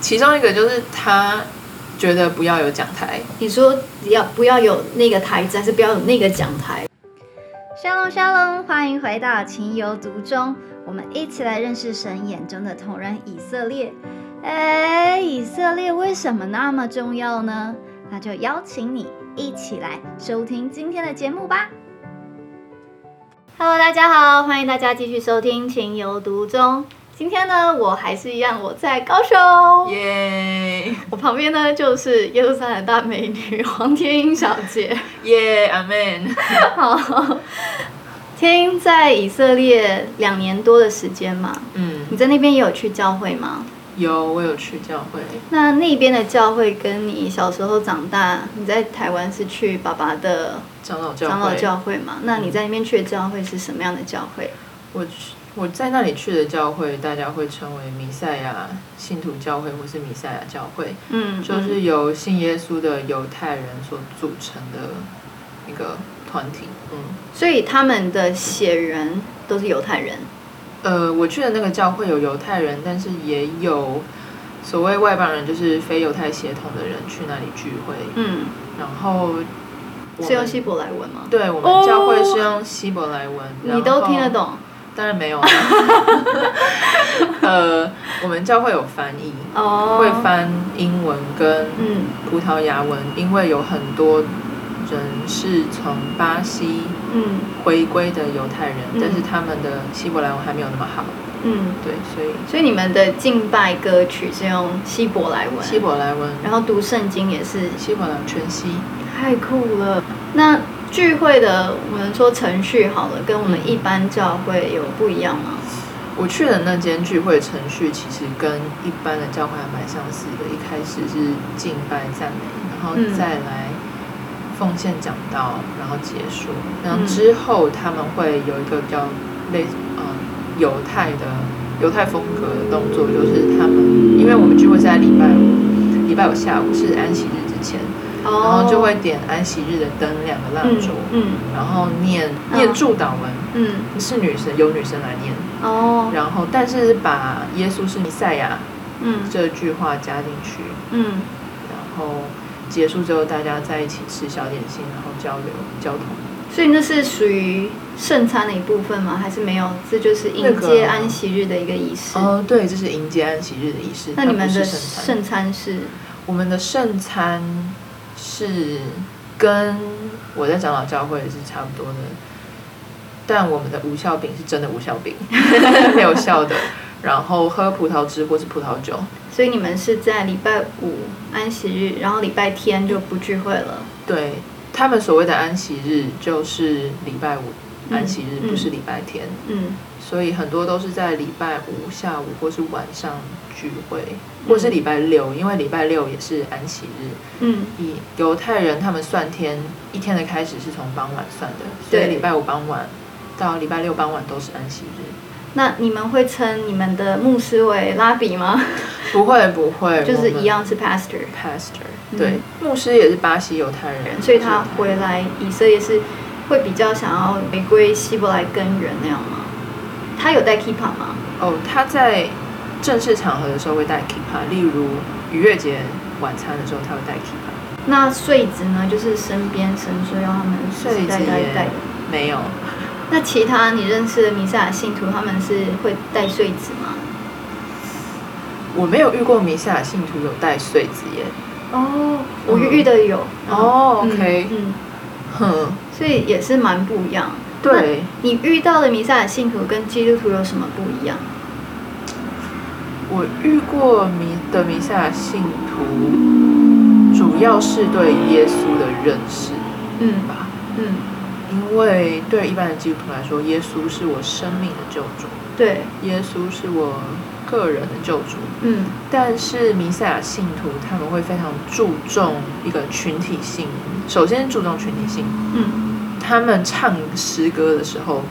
其中一个就是他觉得不要有讲台，你说要不要有那个台子，还是不要有那个讲台？沙龙沙龙，欢迎回到情有独钟，我们一起来认识神眼中的同人以色列。哎，以色列为什么那么重要呢？那就邀请你一起来收听今天的节目吧。Hello，大家好，欢迎大家继续收听情有独钟。今天呢，我还是一样，我在高雄。耶我旁边呢就是耶路撒冷大美女黄天英小姐。耶，阿门。好，天英在以色列两年多的时间嘛，嗯，你在那边也有去教会吗？有我有去教会，那那边的教会跟你小时候长大，你在台湾是去爸爸的长老教长老会。教会嘛？那你在那边去的教会是什么样的教会？我去我在那里去的教会，大家会称为弥赛亚信徒教会或是弥赛亚教会，嗯，就是由信耶稣的犹太人所组成的一个团体。嗯，所以他们的血缘都是犹太人。呃，我去的那个教会有犹太人，但是也有所谓外邦人，就是非犹太血统的人去那里聚会。嗯，然后是用希伯来文吗？对我们教会是用希伯来文，你都听得？懂当然没有啊。呃，我们教会有翻译，哦会翻英文跟嗯葡萄牙文，因为有很多人是从巴西嗯回归的犹太人，嗯但是他们的希伯来文还没有那么好。嗯，对，所以所以你们的敬拜歌曲是用希伯来文，希伯来文，然后读圣经也是希伯来文全息。太酷了。那聚会的我们说程序好了，跟我们一般教会有不一样吗？我去的那间聚会程序其实跟一般的教会还蛮相似的，一开始是敬拜赞美，然后嗯再来奉献讲道，然后结束。然后嗯之后他们会有一个比较类嗯犹太的犹太风格的动作，就是他们因为我们聚会是在礼拜五，礼拜五下午是安息日之前，然后就会点安息日的灯两个蜡烛，嗯然后念嗯念祝祷文，嗯是女生由女生来念。哦然后，但是把耶稣是弥赛亚嗯这句话加进去，嗯然后结束之后，大家在一起吃小点心，然后交流交通。所以那是属于圣餐的一部分吗？还是没有？这就是迎接安息日的一个仪式。哦，对，这是迎接安息日的仪式。那你们的圣餐是我们的圣餐是跟我在长老教会是差不多的，但我们的无效饼是真的无效饼，没有效的。然后喝葡萄汁或是葡萄酒。所以你们是在礼拜五安息日，然后礼拜天就不聚会了。对他们所谓的安息日就是礼拜五嗯安息日，嗯不是礼拜天，嗯所以很多都是在礼拜五下午或是晚上聚会，或是礼拜六，因为礼拜六也是安息日。嗯以犹太人他们算天一天的开始是从傍晚算的，所以礼拜五傍晚到礼拜六傍晚都是安息日。那你们会称你们的牧师为拉比吗？不会 不会，就是一样是 pastor，pastor，嗯对，牧师也是巴西犹太人，所以他回来以色列是会比较想要回归希伯来根源那样吗？他有带 kippah 吗？哦，他在正式场合的时候会带 kippah，例如逾越节晚餐的时候他会带 kippah，那穗子呢？就是身边神说要他们穗子带带。没有。那其他你认识的弥赛亚信徒，他们是会带穗子吗？我没有遇过弥赛亚信徒有带穗子耶。哦，我遇的有。哦嗯 OK 嗯，哼，所以也是蛮不一样。对，你遇到的弥赛亚信徒跟基督徒有什么不一样？我遇过弥的弥赛亚信徒，主要是对耶稣的认识。嗯。吧。嗯，因为对一般的基督徒来说，耶稣是我生命的救主，对，耶稣是我个人的救主。嗯。但是弥赛亚信徒他们会非常注重一个群体性，首先注重群体性。嗯，他们唱诗歌的时候，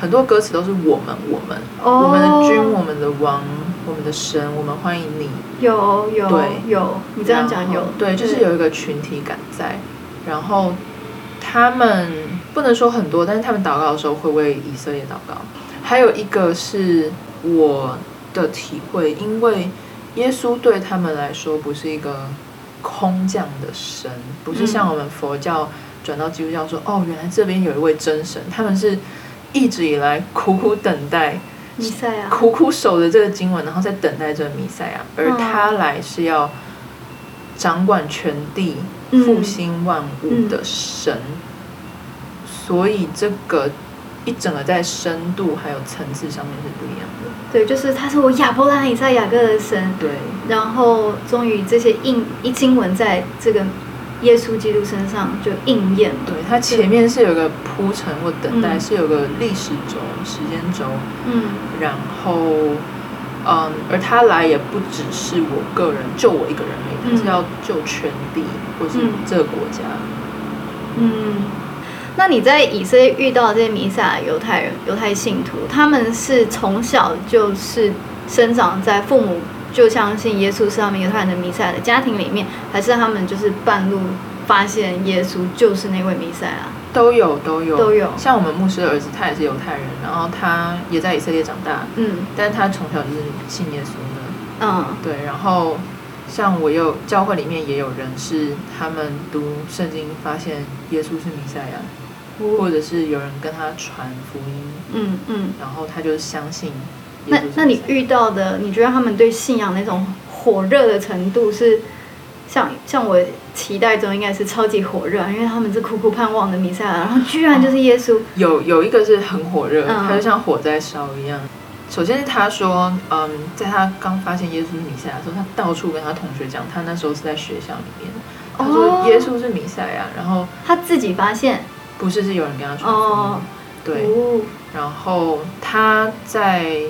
很多歌词都是我们，我们，哦。我们的君，我们的王，我们的神，我们欢迎你。有有对有，你这样讲有，对，就是有一个群体感在。然后他们不能说很多，但是他们祷告的时候会为以色列祷告。还有一个是我的体会，因为耶稣对他们来说不是一个空降的神，不是像我们佛教转到基督教说，哦，原来这边有一位真神，他们是一直以来苦苦等待。弥赛亚，苦苦守着这个经文，然后在等待这个弥赛亚，而他来是要掌管全地、嗯复兴万物的神，所以这个一整个在深度还有层次上面是不一样的。对，就是他是我亚伯拉罕、以赛亚各的神，对，然后终于这些印一经文在这个耶稣基督身上就应验了。对，它前面是有个铺陈或等待，嗯是有个历史轴、时间轴，嗯然后，嗯，而他来也不只是我个人，救我一个人而已，他是嗯要救全地或是嗯这个国家。嗯，那你在以色列遇到这些弥撒犹太人、犹太信徒，他们是从小就是生长在父母就相信耶稣是他们犹太人的弥赛亚的家庭里面，还是他们就是半路发现耶稣就是那位弥赛亚？都有都有。都有。像我们牧师的儿子，他也是犹太人，然后他也在以色列长大，嗯。但是他从小就是信耶稣的。嗯。对，然后像我有教会里面也有人是他们读圣经发现耶稣是弥赛亚，或者是有人跟他传福音，嗯嗯。然后他就相信耶那那你遇到的，你觉得他们对信仰那种火热的程度是像像我期待中应该是超级火热，因为他们是苦苦盼望的弥赛亚，然后居然就是耶稣。有有一个是很火热，嗯。他就像火在烧一样。首先是他说，嗯，在他刚发现耶稣是弥赛亚的时候，他到处跟他同学讲，他那时候是在学校里面，他哦。说耶稣是弥赛亚，然后他自己发现？不是是有人跟他传福音，哦，对，哦。然后他在，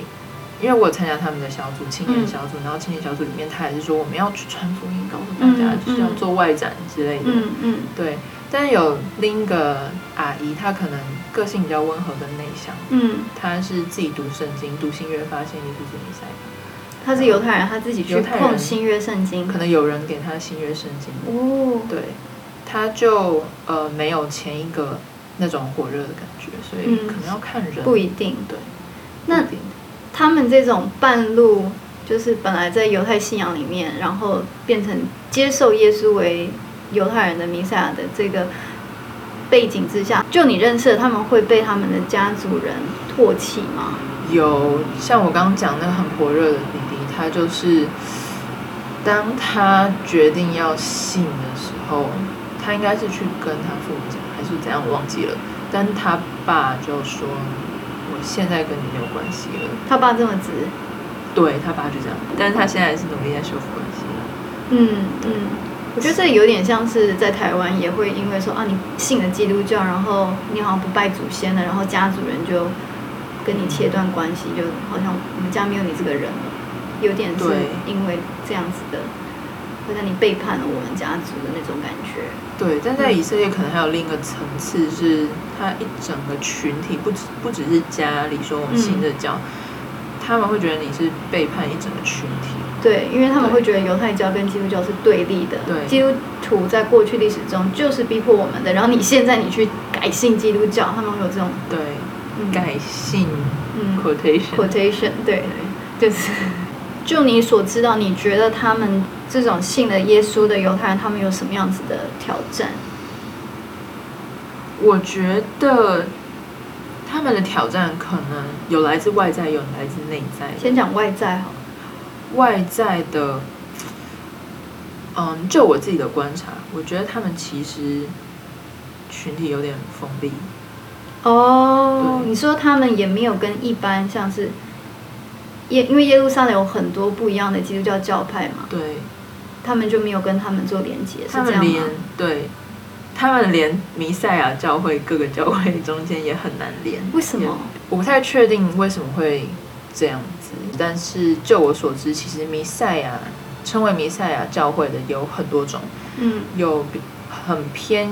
因为我有参加他们的小组青年嗯。小组，然后青年小组里面他也是说我们要去传福音，告诉大家，嗯就是要嗯。做外展之类的，嗯嗯。对。但是有另一个阿姨，她可能个性比较温和跟内向，嗯，她是自己读圣经，读新约发现耶稣是弥赛亚，他是犹太人，他自己去犹太人碰新约圣经。可能有人给她新约圣经，哦，对，她就呃没有前一个那种火热的感觉，所以嗯。可能要看人，不一定。对，那他们这种半路，就是本来在犹太信仰里面，然后变成接受耶稣为犹太人的弥赛亚的这个背景之下，就你认识，他们会被他们的家族人唾弃吗？有像我刚刚讲那个很火热的弟弟，他就是当他决定要信的时候，他应该是去跟他父母讲，还是怎样，我忘记了。但他爸就说：“现在跟你没有关系了。他爸这么直，”对他爸就这样，但是他现在是努力在修复关系了。嗯嗯，我觉得这有点像是在台湾也会因为说啊，你信了基督教，然后你好像不拜祖先了，然后家族人就跟你切断关系，就好像我们家没有你这个人了，有点是对。因为这样子的，好像你背叛了我们家族的那种感觉。对，但在以色列可能还有另一个层次，是他一整个群体，不只不只是家里说我们信这教，他们会觉得你是背叛一整个群体。对，因为他们会觉得犹太教跟基督教是对立的，对。基督徒在过去历史中就是逼迫我们的，然后你现在你去改信基督教，他们会有这种对，嗯。改信嗯。quotation，quotation，对，就是就你所知道，你觉得他们这种信了耶稣的犹太人，他们有什么样子的挑战？我觉得他们的挑战可能有来自外在，有来自内在。先讲外在好了，外在的，嗯，就我自己的观察，我觉得他们其实群体有点封闭。哦，对你说他们也没有跟一般像是耶，因为耶路撒冷有很多不一样的基督教教派嘛，对，他们就没有跟他们做连接，是这样他们连吗？对，他们连弥赛亚教会各个教会中间也很难连。为什么？我不太确定为什么会这样子，但是就我所知，其实弥赛亚称为弥赛亚教会的有很多种，嗯有很偏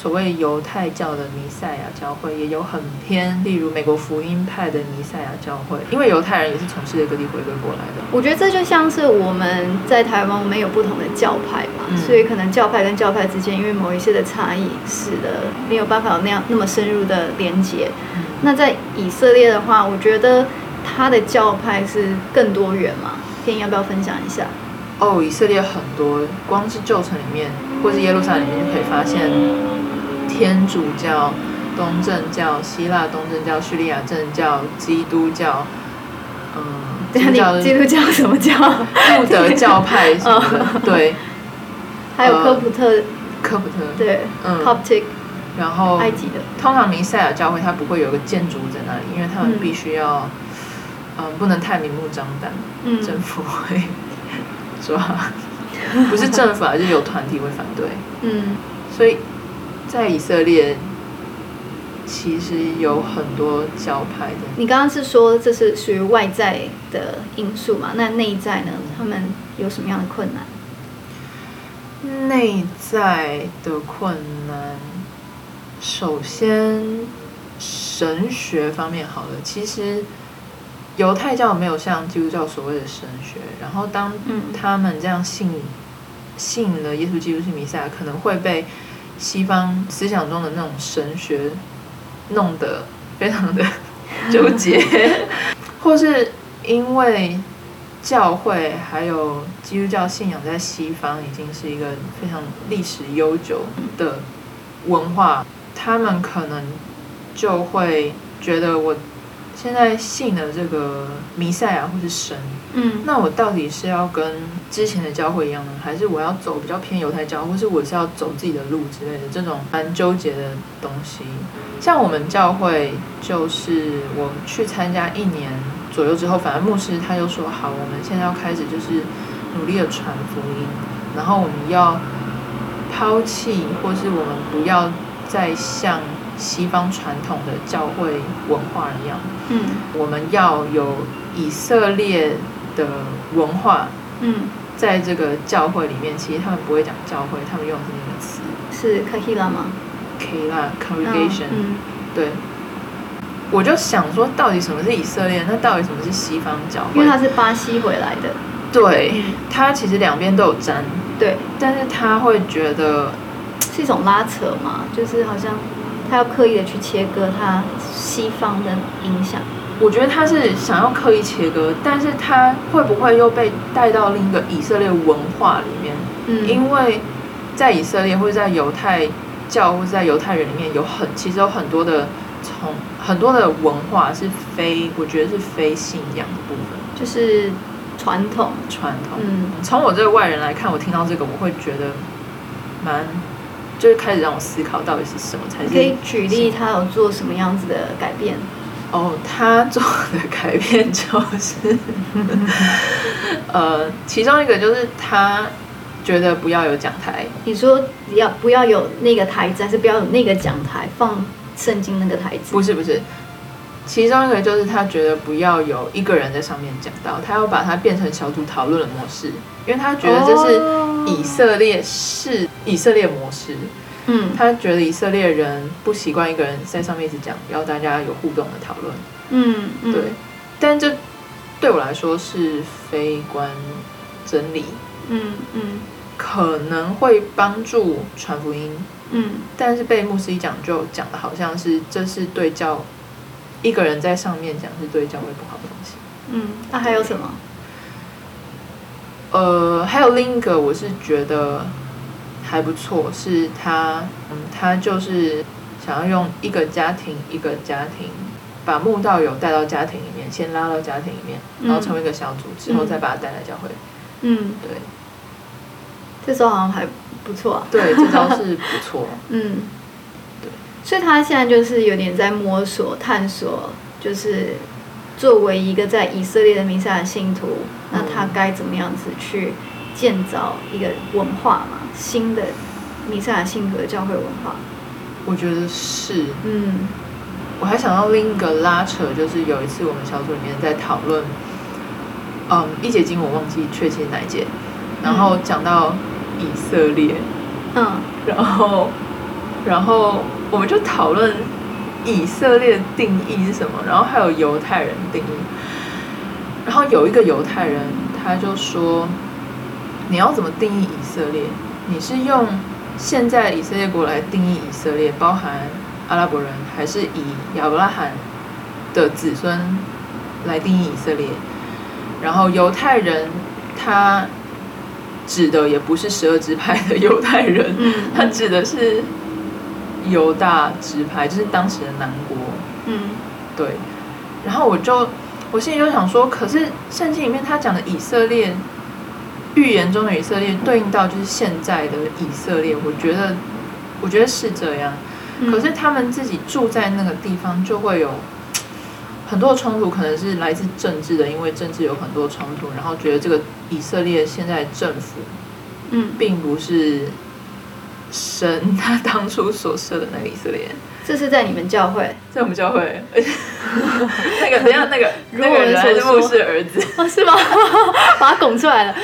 所谓犹太教的弥赛亚教会，也有很偏，例如美国福音派的弥赛亚教会，因为犹太人也是从世界各地回归过来的。我觉得这就像是我们在台湾，我们有不同的教派嘛，嗯所以可能教派跟教派之间，因为某一些的差异，使得没有办法有那样那么深入的连接。那在以色列的话，我觉得它的教派是更多元嘛，天要不要分享一下？哦，以色列很多，光是旧城里面，或是耶路撒冷里面就可以发现天主教、东正教、希腊东正教、叙利亚正教、基督教，嗯，基督教基督教什么教？路德教派什么的，对，还有科普特，科普特，对嗯，，Coptic 然后埃及的，通常弥赛亚教会它不会有个建筑在那里，因为他们嗯。必须要，嗯，不能太明目张胆，嗯，政府会 抓，不是政府啊，就是有团体会反对，嗯。所以在以色列其实有很多教派的。你刚刚是说这是属于外在的因素嘛？那内在呢？他们有什么样的困难？内在的困难，首先神学方面好了，其实犹太教没有像基督教所谓的神学，然后当嗯他们这样信信了耶稣基督是弥赛亚，可能会被西方思想中的那种神学弄得非常的 纠结，或是因为教会还有基督教信仰在西方已经是一个非常历史悠久的文化，他们可能就会觉得我现在信了这个弥赛亚或是神，嗯那我到底是要跟之前的教会一样呢，还是我要走比较偏犹太教，或是我是要走自己的路之类的这种蛮纠结的东西？像我们教会，就是我去参加一年左右之后，反正牧师他就说好，我们现在要开始就是努力的传福音，然后我们要抛弃，或是我们不要再像西方传统的教会文化一样，嗯。我们要有以色列的文化，嗯，在这个教会里面，其实他们不会讲教会，他们用的是那个词。是 Kahila 吗？K 啦 congregation，、嗯对。我就想说，到底什么是以色列？那到底什么是西方教会？因为会？他是巴西回来的，对嗯，他其实两边都有沾，对，但是他会觉得，是一种拉扯嘛，就是好像他要刻意的去切割他西方的影响。我觉得他是想要刻意切割，但是他会不会又被带到另一个以色列文化里面？嗯，因为在以色列或者在犹太教或者在犹太人里面有很其实有很多的从很多的文化是非我觉得是非信仰的部分就是传统，传统。嗯从我这个外人来看，我听到这个我会觉得蛮就是开始让我思考到底是什么才是可以举例他有做什么样子的改变？哦，他做的改变就是，呃，其中一个就是他觉得不要有讲台，你说要不要有那个台子，还是不要有那个讲台放圣经那个台子？不是不是，其中一个就是他觉得不要有一个人在上面讲到，他要把它变成小组讨论的模式，因为他觉得这是以色列式以色列模式，嗯。他觉得以色列人不习惯一个人在上面一直讲，要大家有互动的讨论，嗯嗯，对，但这对我来说是非观真理，嗯嗯。可能会帮助传福音，嗯。但是被牧师一讲就讲的好像是这是对教一个人在上面讲是对教会不好的东西。嗯，那、还有什么？呃，还有另一个我是觉得还不错，是他嗯，他就是想要用一个家庭一个家庭。把慕道友带到家庭里面，先拉到家庭里面，然后成为一个小组，之后再把他带来教会。嗯，对这时候好像还不错啊。对，这招是不错。嗯，对。所以他现在就是有点在摸索、探索，就是作为一个在以色列的弥赛亚信徒，那他该怎么样子去建造一个文化嘛？新的弥赛亚性格的教会文化。我觉得是，嗯我还想到另一个拉扯，就是有一次我们小组里面在讨论，嗯，一节经我忘记确切哪一节，然后讲到以色列，嗯然后然后我们就讨论以色列的定义是什么，然后还有犹太人定义，然后有一个犹太人他就说，你要怎么定义以色列？你是用现在以色列国来定义以色列，包含阿拉伯人，还是以亚伯拉罕的子孙来定义以色列？然后犹太人他指的也不是十二支派的犹太人，嗯他指的是犹大支派，就是当时的南国。嗯对，然后我就我心里就想说，可是圣经里面他讲的以色列，预言中的以色列对应到就是现在的以色列，我觉得我觉得是这样。嗯，可是他们自己住在那个地方，就会有很多冲突，可能是来自政治的，因为政治有很多冲突，然后觉得这个以色列现在的政府嗯，并不是神他当初所设的那个以色列。这是在你们教会在我们教会，那个等下那个如我们那个人还是儿子，哦，是吗？把他拱出来了。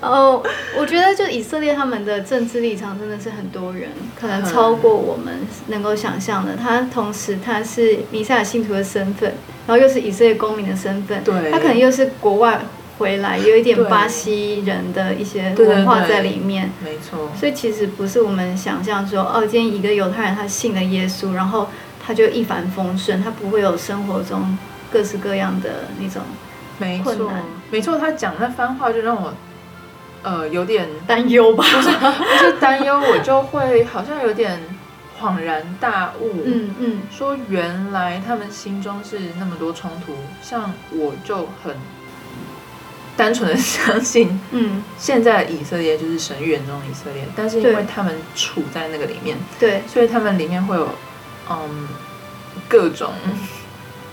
哦，我觉得就以色列他们的政治立场真的是很多元，可能超过我们能够想象的。他同时他是弥赛亚信徒的身份，然后又是以色列公民的身份，对他可能又是国外回来，有一点巴西人的一些文化在里面。没错，所以其实不是我们想象说，哦，今天一个犹太人他信了耶稣，然后他就一帆风顺，他不会有生活中各式各样的那种没错，没错，他讲那番话就让我呃有点担忧吧。不是不是担忧，我就会好像有点恍然大悟，嗯嗯。说原来他们心中是那么多冲突，像我就很单纯的相信嗯，现在的以色列就是神预言中的以色列，但是因为他们处在那个里面，对，所以他们里面会有嗯各种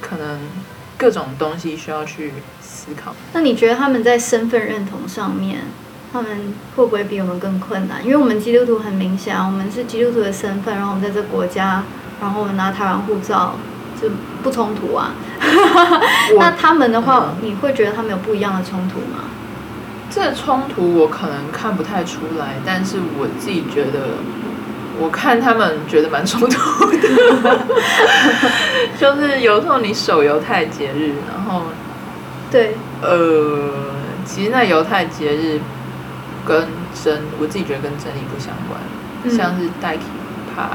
可能各种东西需要去思考。那你觉得他们在身份认同上面，他们会不会比我们更困难？因为我们基督徒很明显啊，我们是基督徒的身份，然后我们在这国家，然后我们拿台湾护照，就不冲突啊。那他们的话，嗯你会觉得他们有不一样的冲突吗？这冲突我可能看不太出来，但是我自己觉得，我看他们觉得蛮冲突的，就是有时候你守犹太节日，然后对，呃，其实那犹太节日跟真，我自己觉得跟真理不相关，嗯。像是代 k 怕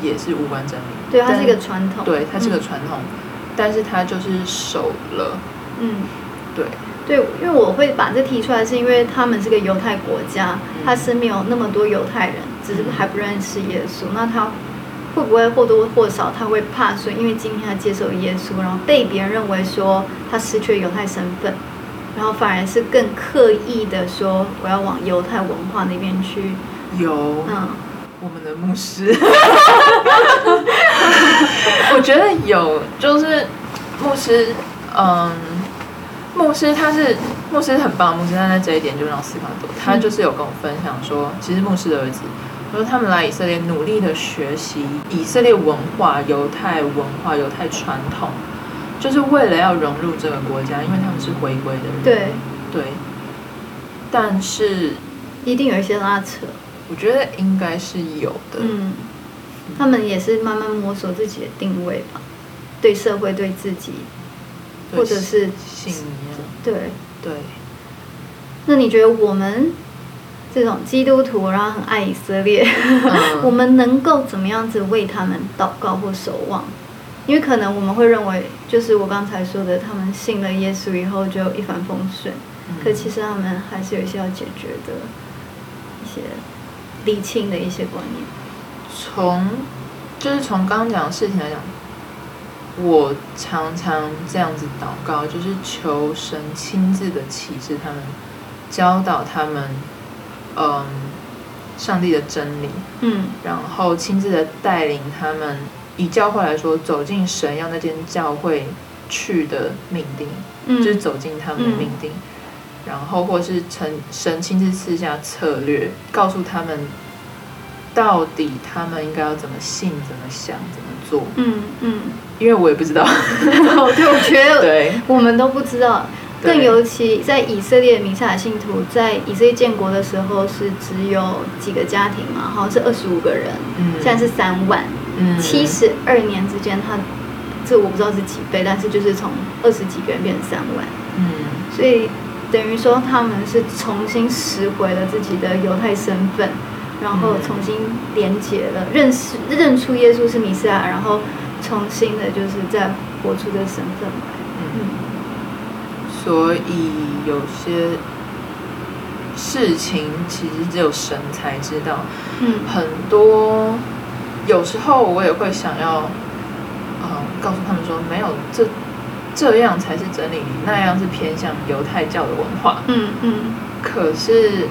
也是无关真理，对，它是一个传统。对，它是个嗯。传统，但是他就是守了，嗯。对，对，因为我会把这提出来，是因为他们是个犹太国家，嗯。他身边有那么多犹太人，只是还不认识耶稣。那他会不会或多或少他会怕说，因为今天他接受耶稣，然后被别人认为说他失去了犹太身份，然后反而是更刻意的说我要往犹太文化那边去，有，嗯。我们的牧师，我觉得有，就是牧师，嗯，牧师他是牧师很棒牧师，他在这一点就让我思考很多。他就是有跟我分享说，其实牧师的儿子，他说他们来以色列努力的学习以色列文化、犹太文化、犹太传统，就是为了要融入这个国家，因为他们是回归的人。对，对，但是一定有一些拉扯，我觉得应该是有的。嗯，他们也是慢慢摸索自己的定位吧，对社会、对自己，或者是信仰，对。对，那你觉得我们这种基督徒，然后很爱以色列，嗯 我们能够怎么样子为他们祷告或守望？因为可能我们会认为，就是我刚才说的，他们信了耶稣以后就一帆风顺，嗯可其实他们还是有一些要解决的一些理清的一些观念。从就是从刚刚讲的事情来讲，我常常这样子祷告，就是求神亲自的启示他们，教导他们，嗯，上帝的真理，嗯。然后亲自的带领他们，以教会来说，走进神要那间教会去的命定，嗯，就是走进他们的命定，然后或是神神亲自赐下策略，告诉他们到底他们应该要怎么信、怎么想、怎么做，嗯嗯，因为我也不知道。对，我觉得对，我们都不知道，更尤其在以色列弥赛亚信徒在以色列建国的时候是只有几个家庭嘛，好像是二十五个人，嗯。现在是三万，嗯。七十二年之间，他这我不知道是几倍，但是就是从二十几个人变成三万，嗯。所以等于说他们是重新拾回了自己的犹太身份，然后嗯重新连接了，认识认出耶稣是弥赛亚，然后重新的就是再活出这个身份来。嗯，嗯，所以有些事情其实只有神才知道。嗯很多有时候我也会想要，嗯，告诉他们说，没有这这样才是真理，那样是偏向犹太教的文化。嗯嗯可是，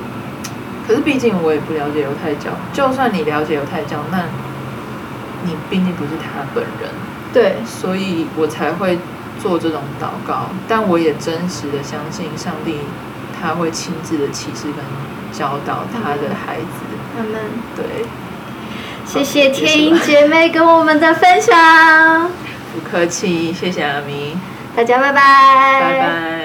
可是毕竟我也不了解犹太教。就算你了解犹太教，那你毕竟不是他本人，对，所以我才会做这种祷告。但我也真实的相信上帝，他会亲自的启示跟教导他的孩子。他们对，谢谢天音姐妹跟我们的分享，不客气，谢谢阿明，大家拜拜，拜拜。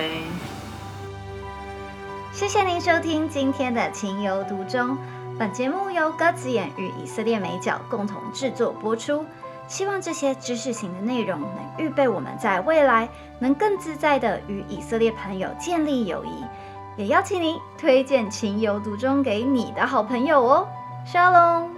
谢谢您收听今天的《情有独钟》。本节目由鸽子眼与以色列美角共同制作播出。希望这些知识型的内容能预备我们在未来能更自在的与以色列朋友建立友谊。也邀请您推荐《情有独钟》给你的好朋友哦。Shalom。